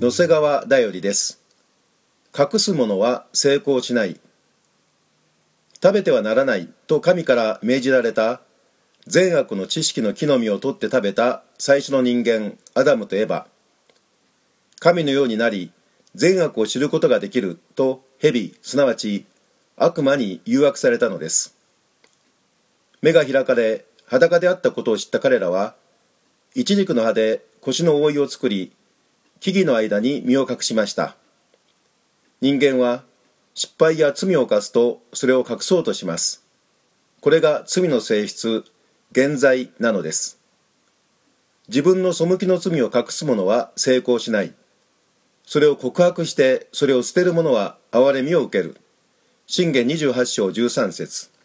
野瀬川だよりです。隠すものは成功しない。食べてはならない。と神から命じられた。善悪の知識の木の実を取って食べた。最初の人間アダムとエバ神のようになり善悪を知ることができる。と蛇すなわち悪魔に誘惑されたのです。目が開かれ裸であったことを知った彼らはイチジクの葉で腰の覆いを作り木々の間に身を隠しました。人間は失敗や罪を犯すとそれを隠そうとします。これが罪の性質現在なのです。自分の背きの罪を隠す者は成功しない。それを告白してそれを捨てる者は憐れみを受ける。信玄28章13節。